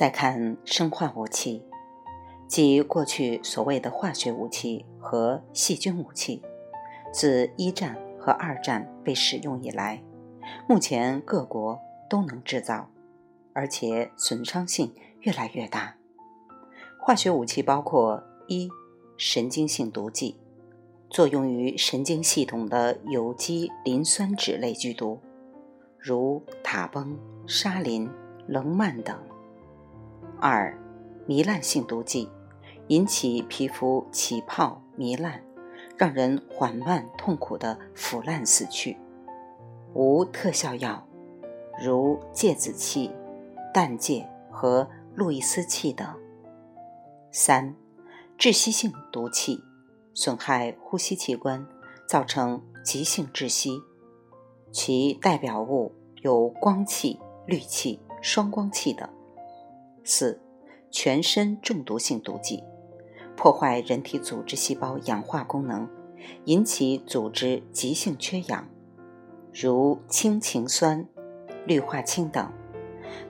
再看生化武器，即过去所谓的化学武器和细菌武器，自一战和二战被使用以来，目前各国都能制造，而且损伤性越来越大。化学武器包括一神经性毒剂，作用于神经系统的有机磷酸酯类剧毒，如塔崩、沙林、棱曼等。二，糜烂性毒剂，引起皮肤起泡、糜烂，让人缓慢痛苦的腐烂死去。无特效药，如芥子气、氮芥和路易斯气等。三，窒息性毒气，损害呼吸器官，造成急性窒息。其代表物有光气、氯气、双光气等。四，全身中毒性毒剂，破坏人体组织细胞氧化功能，引起组织急性缺氧，如氢氰酸、氯化氢等。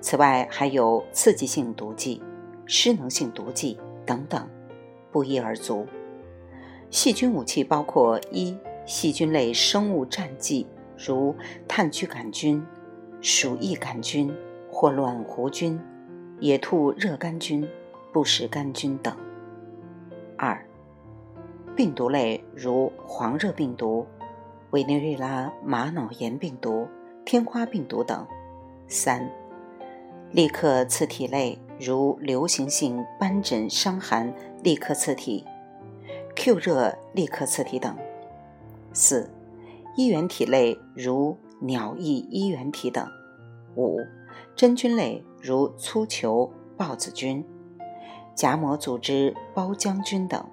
此外，还有刺激性毒剂、失能性毒剂等等，不一而足。细菌武器包括一细菌类生物战剂，如炭疽杆菌、鼠疫杆菌或卵弧菌。野兔热杆菌、不食杆菌等。二、病毒类如黄热病毒、委内瑞拉玛瑙炎病毒、天花病毒等。三、立克刺体类如流行性斑疹伤寒立克刺体、Q 热立克刺体等。四、衣原体类如鸟疫衣原体等。五、真菌类如粗球孢子菌、荚膜组织包浆菌等。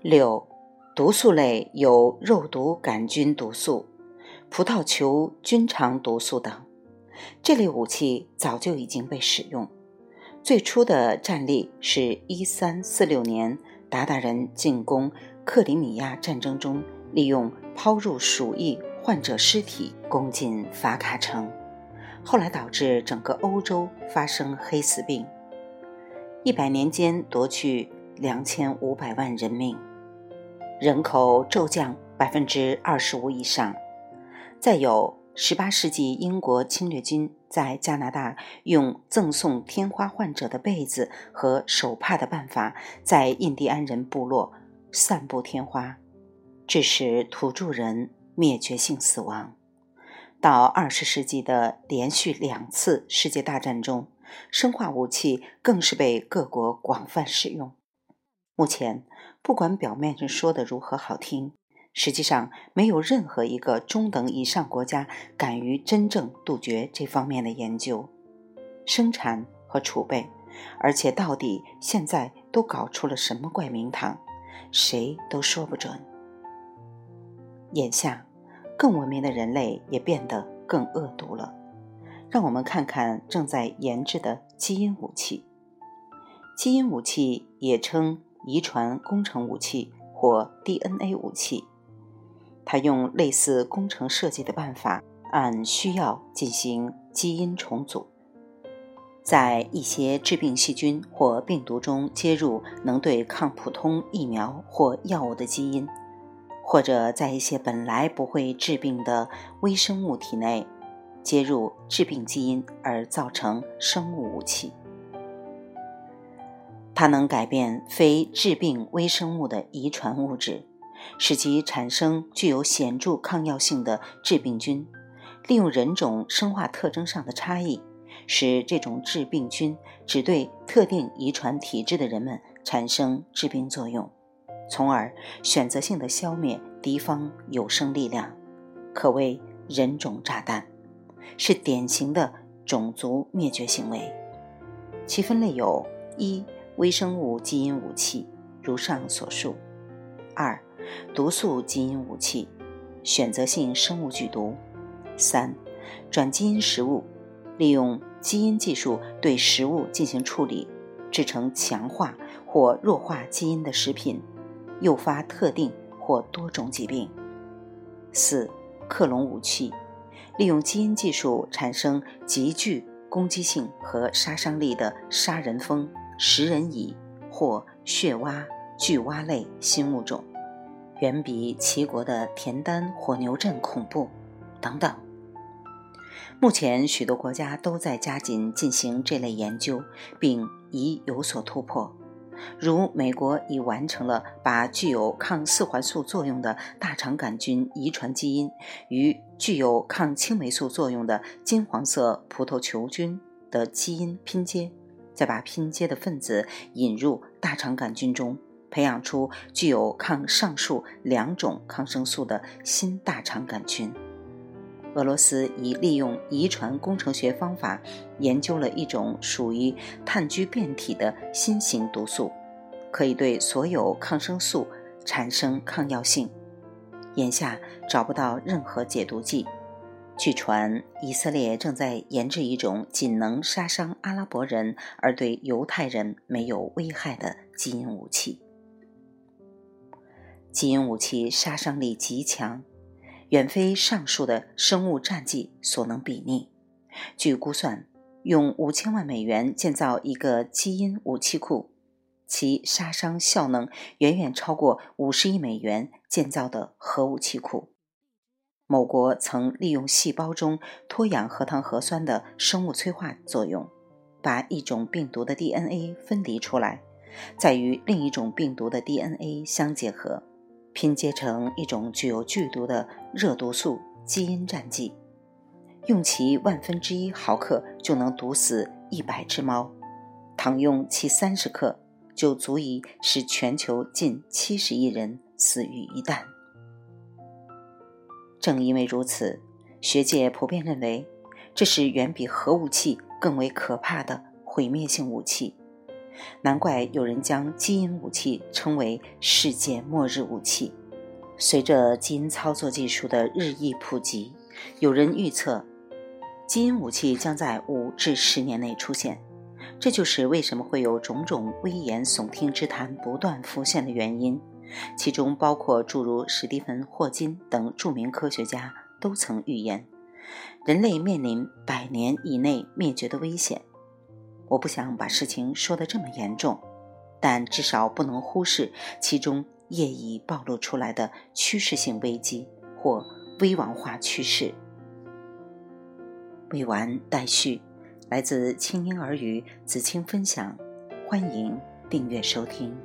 六、毒素类有肉毒杆菌毒素、葡萄球菌肠毒素等。这类武器早就已经被使用。最初的战例是一三四六年鞑靼人进攻克里米亚战争中，利用抛入鼠疫患者尸体攻进法卡城。后来导致整个欧洲发生黑死病，一百年间夺去两千五百万人命，人口骤降百分之二十五以上。再有，十八世纪英国侵略军在加拿大用赠送天花患者的被子和手帕的办法，在印第安人部落散布天花，致使土著人灭绝性死亡。到二十世纪的连续两次世界大战中，生化武器更是被各国广泛使用。目前，不管表面上说的如何好听，实际上没有任何一个中等以上国家敢于真正杜绝这方面的研究、生产和储备。而且，到底现在都搞出了什么怪名堂，谁都说不准。眼下。更文明的人类也变得更恶毒了。让我们看看正在研制的基因武器。基因武器也称遗传工程武器或 DNA 武器。它用类似工程设计的办法，按需要进行基因重组，在一些致病细菌或病毒中接入能对抗普通疫苗或药物的基因。或者在一些本来不会致病的微生物体内接入致病基因，而造成生物武器。它能改变非致病微生物的遗传物质，使其产生具有显著抗药性的致病菌。利用人种生化特征上的差异，使这种致病菌只对特定遗传体质的人们产生致病作用。从而选择性的消灭敌方有生力量，可谓人种炸弹，是典型的种族灭绝行为。其分类有：一、微生物基因武器，如上所述；二、毒素基因武器，选择性生物剧毒；三、转基因食物，利用基因技术对食物进行处理，制成强化或弱化基因的食品。诱发特定或多种疾病。四、克隆武器，利用基因技术产生极具攻击性和杀伤力的杀人蜂、食人蚁或血蛙、巨蛙类新物种，远比齐国的田单火牛阵恐怖，等等。目前，许多国家都在加紧进行这类研究，并已有所突破。如美国已完成了把具有抗四环素作用的大肠杆菌遗传基因与具有抗青霉素作用的金黄色葡萄球菌的基因拼接，再把拼接的分子引入大肠杆菌中，培养出具有抗上述两种抗生素的新大肠杆菌。俄罗斯已利用遗传工程学方法研究了一种属于炭疽变体的新型毒素，可以对所有抗生素产生抗药性。眼下找不到任何解毒剂。据传，以色列正在研制一种仅能杀伤阿拉伯人而对犹太人没有危害的基因武器。基因武器杀伤力极强。远非上述的生物战剂所能比拟。据估算，用五千万美元建造一个基因武器库，其杀伤效能远远超过五十亿美元建造的核武器库。某国曾利用细胞中脱氧核糖核酸的生物催化作用，把一种病毒的 DNA 分离出来，再与另一种病毒的 DNA 相结合。拼接成一种具有剧毒的热毒素基因战剂，用其万分之一毫克就能毒死一百只猫，倘用其三十克，就足以使全球近七十亿人死于一旦。正因为如此，学界普遍认为，这是远比核武器更为可怕的毁灭性武器。难怪有人将基因武器称为世界末日武器。随着基因操作技术的日益普及，有人预测，基因武器将在五至十年内出现。这就是为什么会有种种危言耸听之谈不断浮现的原因，其中包括诸如史蒂芬·霍金等著名科学家都曾预言，人类面临百年以内灭绝的危险。我不想把事情说得这么严重，但至少不能忽视其中业已暴露出来的趋势性危机或危亡化趋势。未完待续，来自清音儿语子清分享，欢迎订阅收听。